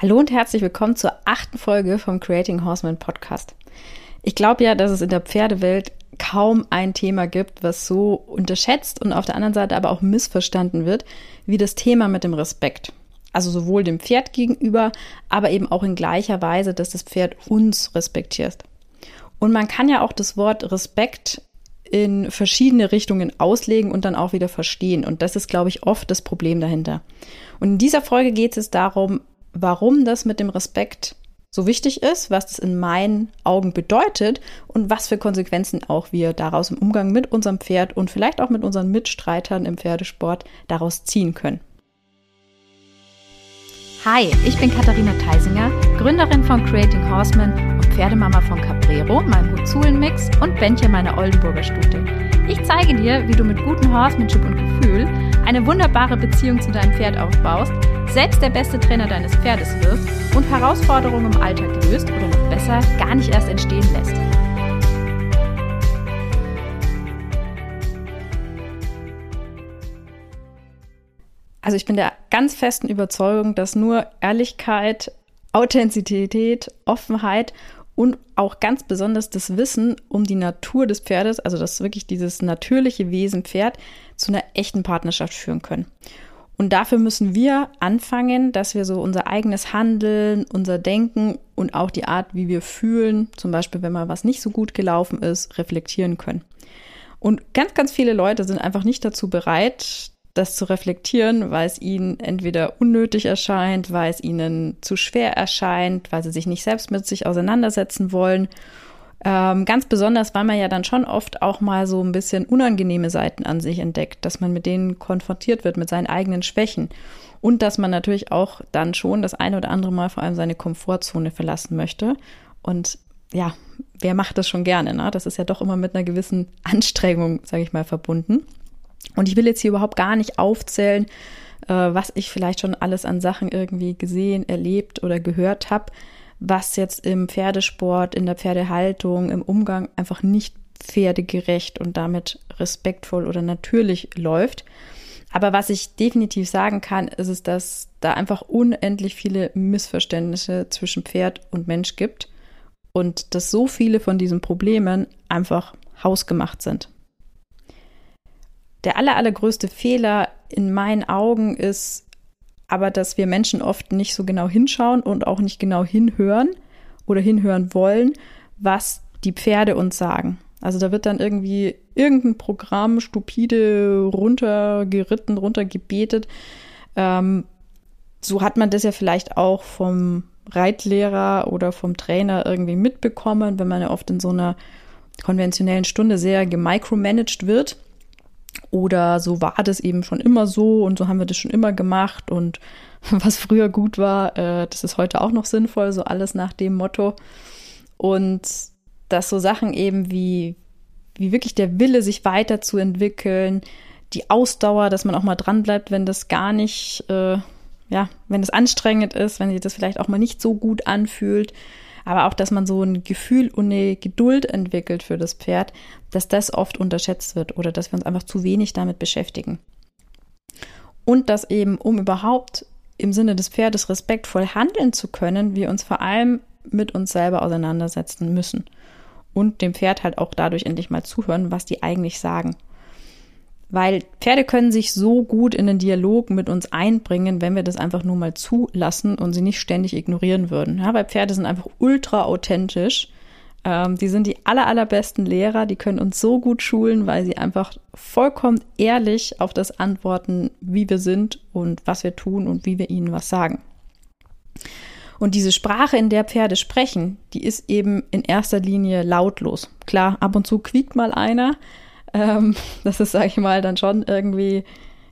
Hallo und herzlich willkommen zur achten Folge vom Creating Horseman Podcast. Ich glaube ja, dass es in der Pferdewelt kaum ein Thema gibt, was so unterschätzt und auf der anderen Seite aber auch missverstanden wird, wie das Thema mit dem Respekt. Also sowohl dem Pferd gegenüber, aber eben auch in gleicher Weise, dass das Pferd uns respektiert. Und man kann ja auch das Wort Respekt in verschiedene Richtungen auslegen und dann auch wieder verstehen. Und das ist, glaube ich, oft das Problem dahinter. Und in dieser Folge geht es darum, warum das mit dem Respekt so wichtig ist, was das in meinen Augen bedeutet und was für Konsequenzen auch wir daraus im Umgang mit unserem Pferd und vielleicht auch mit unseren Mitstreitern im Pferdesport daraus ziehen können. Hi, ich bin Katharina Theisinger, Gründerin von Creating Horsemen und Pferdemama von Caprero, meinem Huzulen-Mix und Bändchen meiner Oldenburger Stute. Ich zeige dir, wie du mit gutem Horsemanship und Gefühl eine wunderbare Beziehung zu deinem Pferd aufbaust, selbst der beste Trainer deines Pferdes wirst und Herausforderungen im Alltag löst oder noch besser gar nicht erst entstehen lässt. Also ich bin der ganz festen Überzeugung, dass nur Ehrlichkeit, Authentizität, Offenheit und auch ganz besonders das Wissen um die Natur des Pferdes, also dass wirklich dieses natürliche Wesen Pferd, zu einer echten Partnerschaft führen können. Und dafür müssen wir anfangen, dass wir so unser eigenes Handeln, unser Denken und auch die Art, wie wir fühlen, zum Beispiel wenn mal was nicht so gut gelaufen ist, reflektieren können. Und ganz, ganz viele Leute sind einfach nicht dazu bereit, das zu reflektieren, weil es ihnen entweder unnötig erscheint, weil es ihnen zu schwer erscheint, weil sie sich nicht selbst mit sich auseinandersetzen wollen ähm, ganz besonders, weil man ja dann schon oft auch mal so ein bisschen unangenehme Seiten an sich entdeckt, dass man mit denen konfrontiert wird, mit seinen eigenen Schwächen. Und dass man natürlich auch dann schon das eine oder andere Mal vor allem seine Komfortzone verlassen möchte. Und ja, wer macht das schon gerne? Ne? Das ist ja doch immer mit einer gewissen Anstrengung, sage ich mal, verbunden. Und ich will jetzt hier überhaupt gar nicht aufzählen, äh, was ich vielleicht schon alles an Sachen irgendwie gesehen, erlebt oder gehört habe was jetzt im Pferdesport, in der Pferdehaltung, im Umgang einfach nicht pferdegerecht und damit respektvoll oder natürlich läuft. Aber was ich definitiv sagen kann, ist es, dass da einfach unendlich viele Missverständnisse zwischen Pferd und Mensch gibt und dass so viele von diesen Problemen einfach hausgemacht sind. Der aller, allergrößte Fehler in meinen Augen ist, aber dass wir Menschen oft nicht so genau hinschauen und auch nicht genau hinhören oder hinhören wollen, was die Pferde uns sagen. Also da wird dann irgendwie irgendein Programm stupide runtergeritten, runtergebetet. Ähm, so hat man das ja vielleicht auch vom Reitlehrer oder vom Trainer irgendwie mitbekommen, wenn man ja oft in so einer konventionellen Stunde sehr gemicromanaged wird. Oder so war das eben schon immer so und so haben wir das schon immer gemacht und was früher gut war, äh, das ist heute auch noch sinnvoll, so alles nach dem Motto. Und dass so Sachen eben wie, wie wirklich der Wille, sich weiterzuentwickeln, die Ausdauer, dass man auch mal dranbleibt, wenn das gar nicht, äh, ja, wenn es anstrengend ist, wenn sich das vielleicht auch mal nicht so gut anfühlt, aber auch, dass man so ein Gefühl und eine Geduld entwickelt für das Pferd, dass das oft unterschätzt wird oder dass wir uns einfach zu wenig damit beschäftigen. Und dass eben, um überhaupt im Sinne des Pferdes respektvoll handeln zu können, wir uns vor allem mit uns selber auseinandersetzen müssen und dem Pferd halt auch dadurch endlich mal zuhören, was die eigentlich sagen. Weil Pferde können sich so gut in den Dialog mit uns einbringen, wenn wir das einfach nur mal zulassen und sie nicht ständig ignorieren würden. Ja, weil Pferde sind einfach ultra authentisch. Ähm, die sind die aller, allerbesten Lehrer. Die können uns so gut schulen, weil sie einfach vollkommen ehrlich auf das antworten, wie wir sind und was wir tun und wie wir ihnen was sagen. Und diese Sprache, in der Pferde sprechen, die ist eben in erster Linie lautlos. Klar, ab und zu quiekt mal einer, ähm, das ist, sage ich mal, dann schon irgendwie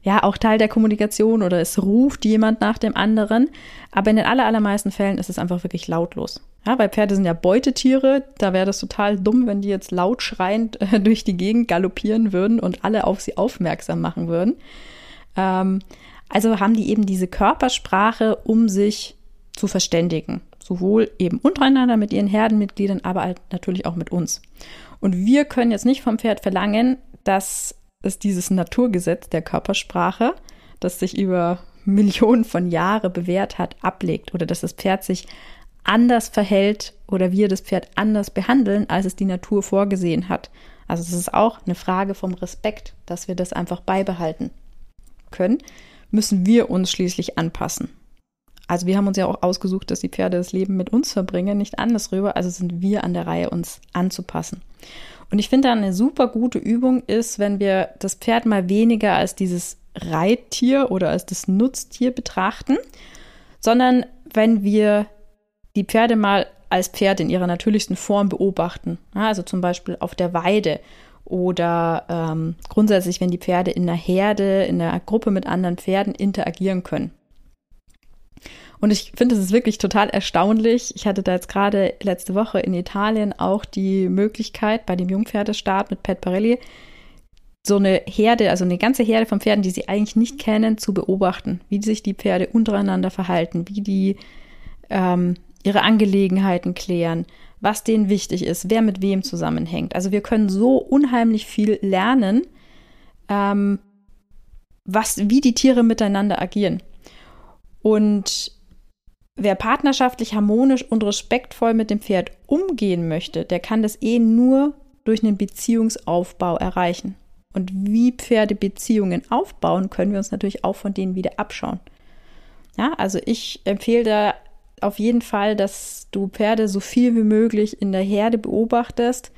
ja auch Teil der Kommunikation oder es ruft jemand nach dem anderen. Aber in den allermeisten Fällen ist es einfach wirklich lautlos. Ja, weil Pferde sind ja Beutetiere. Da wäre das total dumm, wenn die jetzt laut schreiend äh, durch die Gegend galoppieren würden und alle auf sie aufmerksam machen würden. Ähm, also haben die eben diese Körpersprache, um sich zu verständigen. Sowohl eben untereinander mit ihren Herdenmitgliedern, aber halt natürlich auch mit uns. Und wir können jetzt nicht vom Pferd verlangen, dass es dieses Naturgesetz der Körpersprache, das sich über Millionen von Jahren bewährt hat, ablegt oder dass das Pferd sich anders verhält oder wir das Pferd anders behandeln, als es die Natur vorgesehen hat. Also es ist auch eine Frage vom Respekt, dass wir das einfach beibehalten können, müssen wir uns schließlich anpassen. Also wir haben uns ja auch ausgesucht, dass die Pferde das Leben mit uns verbringen, nicht anders rüber. Also sind wir an der Reihe, uns anzupassen. Und ich finde, eine super gute Übung ist, wenn wir das Pferd mal weniger als dieses Reittier oder als das Nutztier betrachten, sondern wenn wir die Pferde mal als Pferd in ihrer natürlichsten Form beobachten. Also zum Beispiel auf der Weide oder ähm, grundsätzlich, wenn die Pferde in der Herde, in der Gruppe mit anderen Pferden interagieren können. Und ich finde, es ist wirklich total erstaunlich. Ich hatte da jetzt gerade letzte Woche in Italien auch die Möglichkeit, bei dem Jungpferdestart mit Pat Parelli, so eine Herde, also eine ganze Herde von Pferden, die sie eigentlich nicht kennen, zu beobachten, wie sich die Pferde untereinander verhalten, wie die ähm, ihre Angelegenheiten klären, was denen wichtig ist, wer mit wem zusammenhängt. Also wir können so unheimlich viel lernen, ähm, was, wie die Tiere miteinander agieren. Und wer partnerschaftlich, harmonisch und respektvoll mit dem Pferd umgehen möchte, der kann das eh nur durch einen Beziehungsaufbau erreichen. Und wie Pferde Beziehungen aufbauen, können wir uns natürlich auch von denen wieder abschauen. Ja, also ich empfehle da auf jeden Fall, dass du Pferde so viel wie möglich in der Herde beobachtest,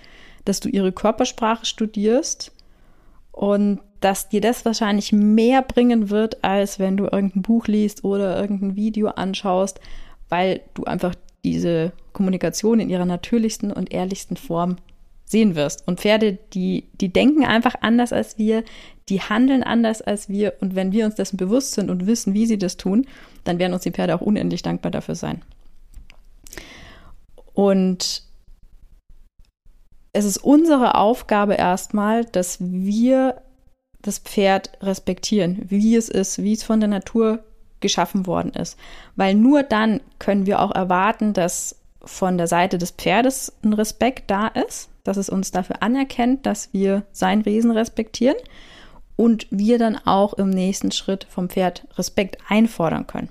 dass du ihre Körpersprache studierst und dass dir das wahrscheinlich mehr bringen wird, als wenn du irgendein Buch liest oder irgendein Video anschaust, weil du einfach diese Kommunikation in ihrer natürlichsten und ehrlichsten Form sehen wirst. Und Pferde, die, die denken einfach anders als wir, die handeln anders als wir. Und wenn wir uns dessen bewusst sind und wissen, wie sie das tun, dann werden uns die Pferde auch unendlich dankbar dafür sein. Und es ist unsere Aufgabe erstmal, dass wir das Pferd respektieren, wie es ist, wie es von der Natur geschaffen worden ist. Weil nur dann können wir auch erwarten, dass von der Seite des Pferdes ein Respekt da ist, dass es uns dafür anerkennt, dass wir sein Wesen respektieren und wir dann auch im nächsten Schritt vom Pferd Respekt einfordern können.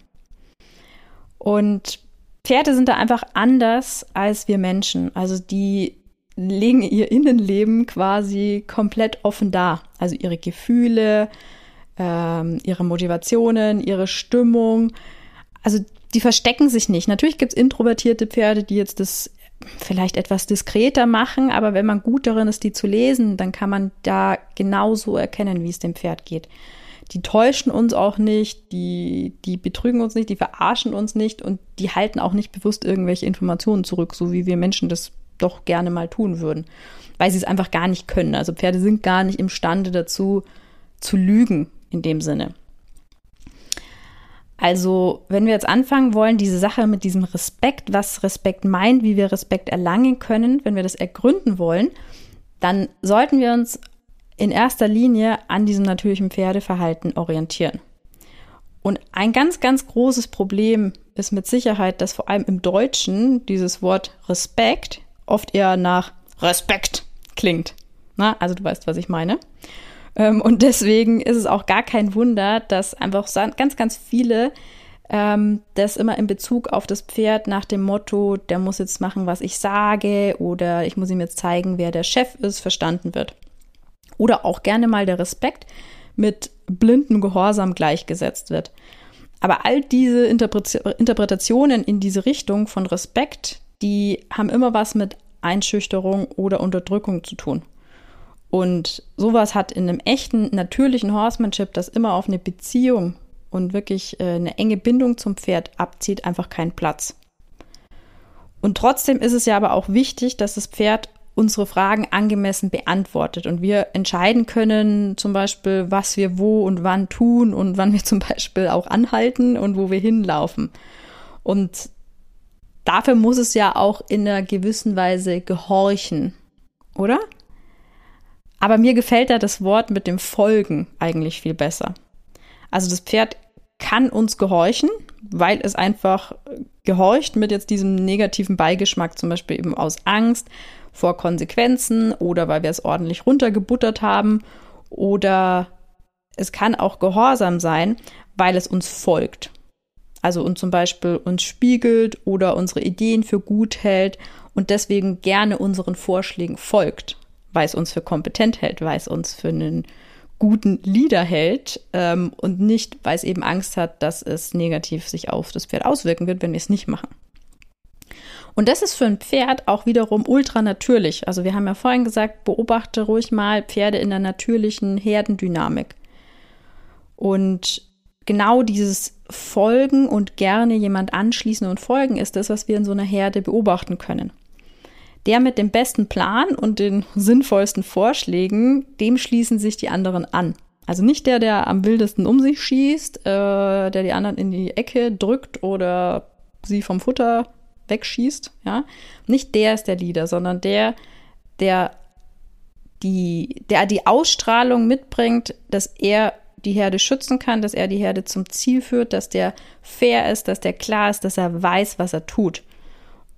Und Pferde sind da einfach anders als wir Menschen. Also die legen ihr Innenleben quasi komplett offen dar. Also ihre Gefühle, ähm, ihre Motivationen, ihre Stimmung. Also die verstecken sich nicht. Natürlich gibt es introvertierte Pferde, die jetzt das vielleicht etwas diskreter machen, aber wenn man gut darin ist, die zu lesen, dann kann man da genauso erkennen, wie es dem Pferd geht. Die täuschen uns auch nicht, die, die betrügen uns nicht, die verarschen uns nicht und die halten auch nicht bewusst irgendwelche Informationen zurück, so wie wir Menschen das doch gerne mal tun würden, weil sie es einfach gar nicht können. Also Pferde sind gar nicht imstande dazu, zu lügen in dem Sinne. Also, wenn wir jetzt anfangen wollen, diese Sache mit diesem Respekt, was Respekt meint, wie wir Respekt erlangen können, wenn wir das ergründen wollen, dann sollten wir uns in erster Linie an diesem natürlichen Pferdeverhalten orientieren. Und ein ganz, ganz großes Problem ist mit Sicherheit, dass vor allem im Deutschen dieses Wort Respekt oft eher nach Respekt klingt. Na, also du weißt, was ich meine. Ähm, und deswegen ist es auch gar kein Wunder, dass einfach ganz, ganz viele ähm, das immer in Bezug auf das Pferd nach dem Motto, der muss jetzt machen, was ich sage oder ich muss ihm jetzt zeigen, wer der Chef ist, verstanden wird. Oder auch gerne mal der Respekt mit blindem Gehorsam gleichgesetzt wird. Aber all diese Interpretationen in diese Richtung von Respekt, die haben immer was mit Einschüchterung oder Unterdrückung zu tun. Und sowas hat in einem echten, natürlichen Horsemanship, das immer auf eine Beziehung und wirklich äh, eine enge Bindung zum Pferd abzieht, einfach keinen Platz. Und trotzdem ist es ja aber auch wichtig, dass das Pferd unsere Fragen angemessen beantwortet und wir entscheiden können, zum Beispiel, was wir wo und wann tun und wann wir zum Beispiel auch anhalten und wo wir hinlaufen. Und dafür muss es ja auch in einer gewissen Weise gehorchen, oder? Aber mir gefällt da das Wort mit dem Folgen eigentlich viel besser. Also das Pferd kann uns gehorchen, weil es einfach gehorcht mit jetzt diesem negativen Beigeschmack, zum Beispiel eben aus Angst vor Konsequenzen oder weil wir es ordentlich runtergebuttert haben oder es kann auch Gehorsam sein, weil es uns folgt. Also uns zum Beispiel uns spiegelt oder unsere Ideen für gut hält und deswegen gerne unseren Vorschlägen folgt, weil es uns für kompetent hält, weil es uns für einen guten Leader hält ähm, und nicht, weil es eben Angst hat, dass es negativ sich auf das Pferd auswirken wird, wenn wir es nicht machen. Und das ist für ein Pferd auch wiederum ultra natürlich. Also wir haben ja vorhin gesagt, beobachte ruhig mal Pferde in der natürlichen Herdendynamik. Und genau dieses Folgen und gerne jemand anschließen und folgen ist das, was wir in so einer Herde beobachten können. Der mit dem besten Plan und den sinnvollsten Vorschlägen, dem schließen sich die anderen an. Also nicht der, der am wildesten um sich schießt, äh, der die anderen in die Ecke drückt oder sie vom Futter wegschießt, ja. Nicht der ist der Leader, sondern der, der die, der die Ausstrahlung mitbringt, dass er die Herde schützen kann, dass er die Herde zum Ziel führt, dass der fair ist, dass der klar ist, dass er weiß, was er tut.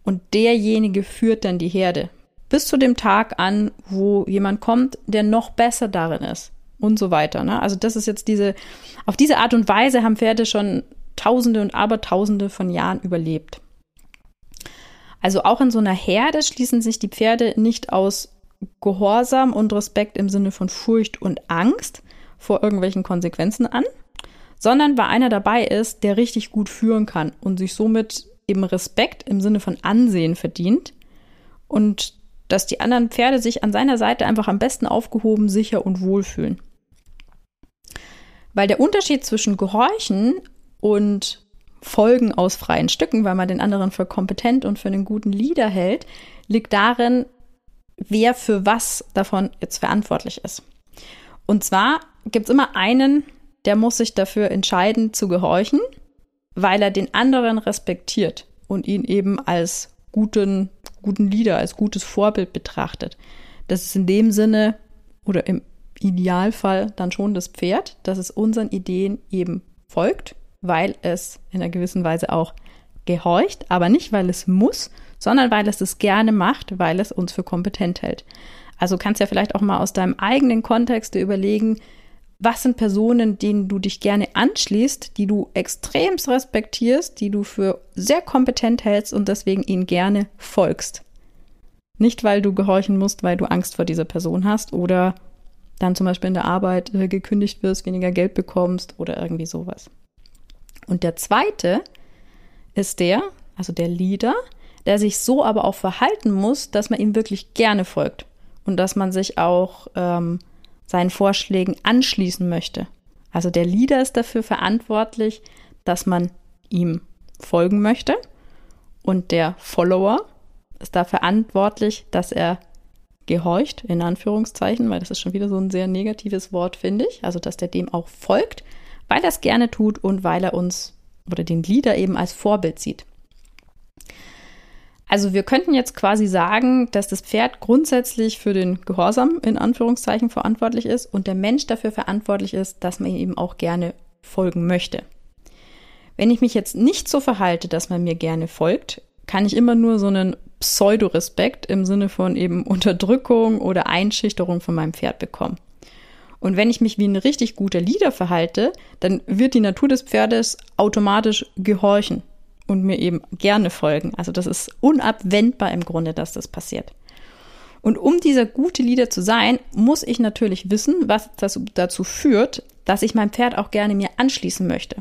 Und derjenige führt dann die Herde. Bis zu dem Tag an, wo jemand kommt, der noch besser darin ist. Und so weiter. Ne? Also das ist jetzt diese, auf diese Art und Weise haben Pferde schon Tausende und Abertausende von Jahren überlebt. Also auch in so einer Herde schließen sich die Pferde nicht aus Gehorsam und Respekt im Sinne von Furcht und Angst vor irgendwelchen Konsequenzen an, sondern weil einer dabei ist, der richtig gut führen kann und sich somit eben Respekt im Sinne von Ansehen verdient und dass die anderen Pferde sich an seiner Seite einfach am besten aufgehoben, sicher und wohl fühlen. Weil der Unterschied zwischen Gehorchen und Folgen aus freien Stücken, weil man den anderen für kompetent und für einen guten Leader hält, liegt darin, wer für was davon jetzt verantwortlich ist. Und zwar gibt es immer einen, der muss sich dafür entscheiden zu gehorchen weil er den anderen respektiert und ihn eben als guten, guten Leader, als gutes Vorbild betrachtet. Das ist in dem Sinne oder im Idealfall dann schon das Pferd, dass es unseren Ideen eben folgt, weil es in einer gewissen Weise auch gehorcht, aber nicht, weil es muss, sondern weil es es gerne macht, weil es uns für kompetent hält. Also kannst ja vielleicht auch mal aus deinem eigenen Kontext überlegen, was sind Personen, denen du dich gerne anschließt, die du extremst respektierst, die du für sehr kompetent hältst und deswegen ihnen gerne folgst. Nicht, weil du gehorchen musst, weil du Angst vor dieser Person hast oder dann zum Beispiel in der Arbeit äh, gekündigt wirst, weniger Geld bekommst oder irgendwie sowas. Und der zweite ist der, also der Leader, der sich so aber auch verhalten muss, dass man ihm wirklich gerne folgt und dass man sich auch ähm, seinen Vorschlägen anschließen möchte. Also der Leader ist dafür verantwortlich, dass man ihm folgen möchte und der Follower ist da verantwortlich, dass er gehorcht, in Anführungszeichen, weil das ist schon wieder so ein sehr negatives Wort, finde ich. Also, dass der dem auch folgt, weil er es gerne tut und weil er uns oder den Leader eben als Vorbild sieht. Also wir könnten jetzt quasi sagen, dass das Pferd grundsätzlich für den Gehorsam in Anführungszeichen verantwortlich ist und der Mensch dafür verantwortlich ist, dass man ihm eben auch gerne folgen möchte. Wenn ich mich jetzt nicht so verhalte, dass man mir gerne folgt, kann ich immer nur so einen Pseudorespekt im Sinne von eben Unterdrückung oder Einschüchterung von meinem Pferd bekommen. Und wenn ich mich wie ein richtig guter Leader verhalte, dann wird die Natur des Pferdes automatisch gehorchen und mir eben gerne folgen. Also das ist unabwendbar im Grunde, dass das passiert. Und um dieser gute Leader zu sein, muss ich natürlich wissen, was das dazu führt, dass ich mein Pferd auch gerne mir anschließen möchte.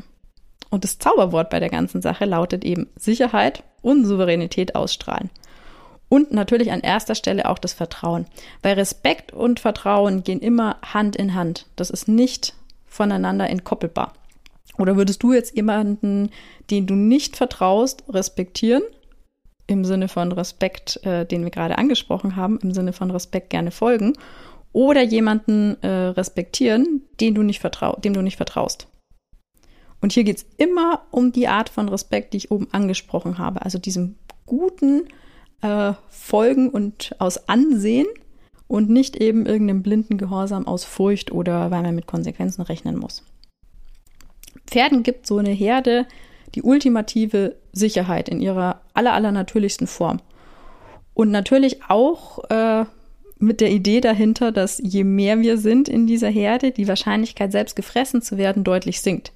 Und das Zauberwort bei der ganzen Sache lautet eben Sicherheit und Souveränität ausstrahlen. Und natürlich an erster Stelle auch das Vertrauen. Weil Respekt und Vertrauen gehen immer Hand in Hand. Das ist nicht voneinander entkoppelbar. Oder würdest du jetzt jemanden, den du nicht vertraust, respektieren? Im Sinne von Respekt, äh, den wir gerade angesprochen haben, im Sinne von Respekt gerne folgen. Oder jemanden äh, respektieren, den du nicht dem du nicht vertraust. Und hier geht es immer um die Art von Respekt, die ich oben angesprochen habe. Also diesem guten äh, Folgen und aus Ansehen und nicht eben irgendeinem blinden Gehorsam aus Furcht oder weil man mit Konsequenzen rechnen muss. Pferden gibt so eine Herde die ultimative Sicherheit in ihrer aller, aller natürlichsten Form. Und natürlich auch, äh, mit der Idee dahinter, dass je mehr wir sind in dieser Herde, die Wahrscheinlichkeit, selbst gefressen zu werden, deutlich sinkt.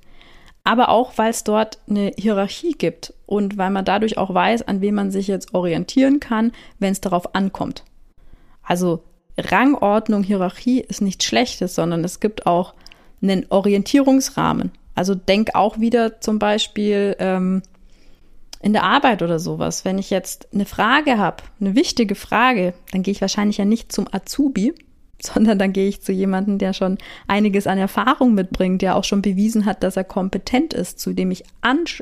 Aber auch, weil es dort eine Hierarchie gibt und weil man dadurch auch weiß, an wem man sich jetzt orientieren kann, wenn es darauf ankommt. Also Rangordnung, Hierarchie ist nichts Schlechtes, sondern es gibt auch einen Orientierungsrahmen. Also denk auch wieder zum Beispiel ähm, in der Arbeit oder sowas. Wenn ich jetzt eine Frage habe, eine wichtige Frage, dann gehe ich wahrscheinlich ja nicht zum Azubi, sondern dann gehe ich zu jemandem, der schon einiges an Erfahrung mitbringt, der auch schon bewiesen hat, dass er kompetent ist, zu dem ich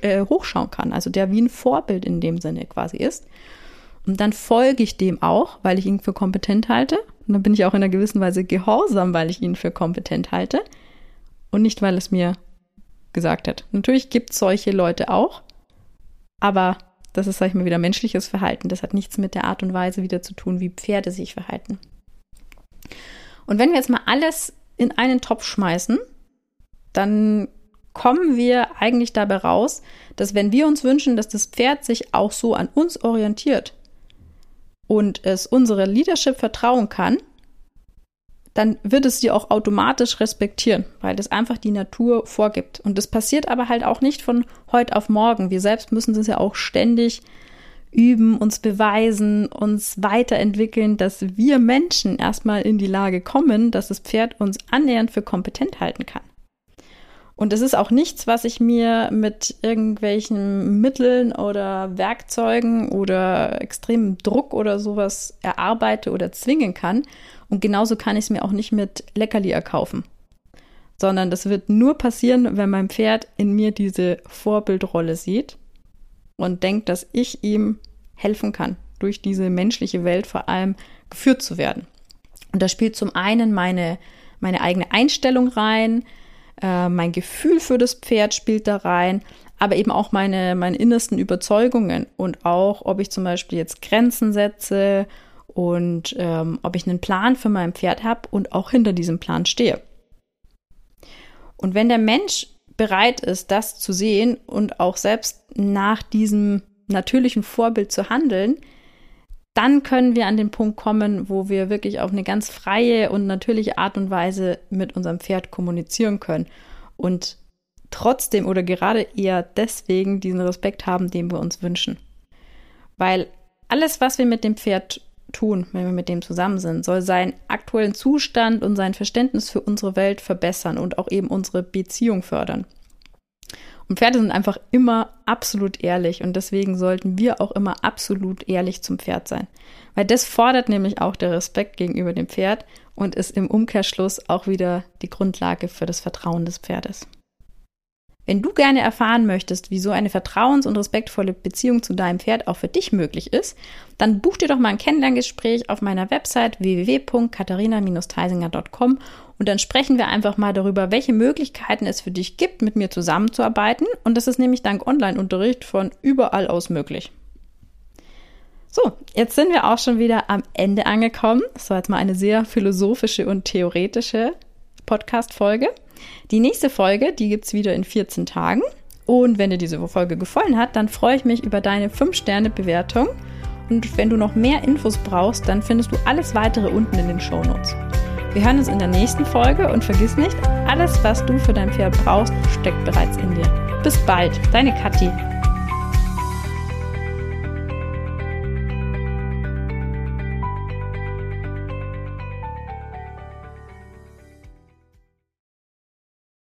äh, hochschauen kann, also der wie ein Vorbild in dem Sinne quasi ist. Und dann folge ich dem auch, weil ich ihn für kompetent halte. Und dann bin ich auch in einer gewissen Weise gehorsam, weil ich ihn für kompetent halte. Und nicht, weil es mir gesagt hat. Natürlich gibt es solche Leute auch, aber das ist, sag ich mal, wieder menschliches Verhalten. Das hat nichts mit der Art und Weise wieder zu tun, wie Pferde sich verhalten. Und wenn wir jetzt mal alles in einen Topf schmeißen, dann kommen wir eigentlich dabei raus, dass wenn wir uns wünschen, dass das Pferd sich auch so an uns orientiert und es unsere Leadership vertrauen kann, dann wird es sie auch automatisch respektieren, weil das einfach die Natur vorgibt. Und das passiert aber halt auch nicht von heute auf morgen. Wir selbst müssen das ja auch ständig üben, uns beweisen, uns weiterentwickeln, dass wir Menschen erstmal in die Lage kommen, dass das Pferd uns annähernd für kompetent halten kann. Und es ist auch nichts, was ich mir mit irgendwelchen Mitteln oder Werkzeugen oder extremem Druck oder sowas erarbeite oder zwingen kann. Und genauso kann ich es mir auch nicht mit Leckerli erkaufen. Sondern das wird nur passieren, wenn mein Pferd in mir diese Vorbildrolle sieht und denkt, dass ich ihm helfen kann, durch diese menschliche Welt vor allem geführt zu werden. Und da spielt zum einen meine, meine eigene Einstellung rein, äh, mein Gefühl für das Pferd spielt da rein, aber eben auch meine, meine innersten Überzeugungen und auch, ob ich zum Beispiel jetzt Grenzen setze und ähm, ob ich einen Plan für mein Pferd habe und auch hinter diesem Plan stehe. Und wenn der Mensch bereit ist, das zu sehen und auch selbst nach diesem natürlichen Vorbild zu handeln, dann können wir an den Punkt kommen, wo wir wirklich auf eine ganz freie und natürliche Art und Weise mit unserem Pferd kommunizieren können und trotzdem oder gerade eher deswegen diesen Respekt haben, den wir uns wünschen. Weil alles, was wir mit dem Pferd tun, wenn wir mit dem zusammen sind, soll seinen aktuellen Zustand und sein Verständnis für unsere Welt verbessern und auch eben unsere Beziehung fördern. Und Pferde sind einfach immer absolut ehrlich und deswegen sollten wir auch immer absolut ehrlich zum Pferd sein. Weil das fordert nämlich auch der Respekt gegenüber dem Pferd und ist im Umkehrschluss auch wieder die Grundlage für das Vertrauen des Pferdes. Wenn du gerne erfahren möchtest, wie so eine vertrauens- und respektvolle Beziehung zu deinem Pferd auch für dich möglich ist, dann buch dir doch mal ein Kennenlerngespräch auf meiner Website www.katharina-theisinger.com und dann sprechen wir einfach mal darüber, welche Möglichkeiten es für dich gibt, mit mir zusammenzuarbeiten. Und das ist nämlich dank Online-Unterricht von überall aus möglich. So, jetzt sind wir auch schon wieder am Ende angekommen. Das war jetzt mal eine sehr philosophische und theoretische Podcast-Folge. Die nächste Folge, die gibt es wieder in 14 Tagen. Und wenn dir diese Folge gefallen hat, dann freue ich mich über deine 5-Sterne-Bewertung. Und wenn du noch mehr Infos brauchst, dann findest du alles weitere unten in den Show Notes. Wir hören uns in der nächsten Folge und vergiss nicht, alles, was du für dein Pferd brauchst, steckt bereits in dir. Bis bald, deine Kathi.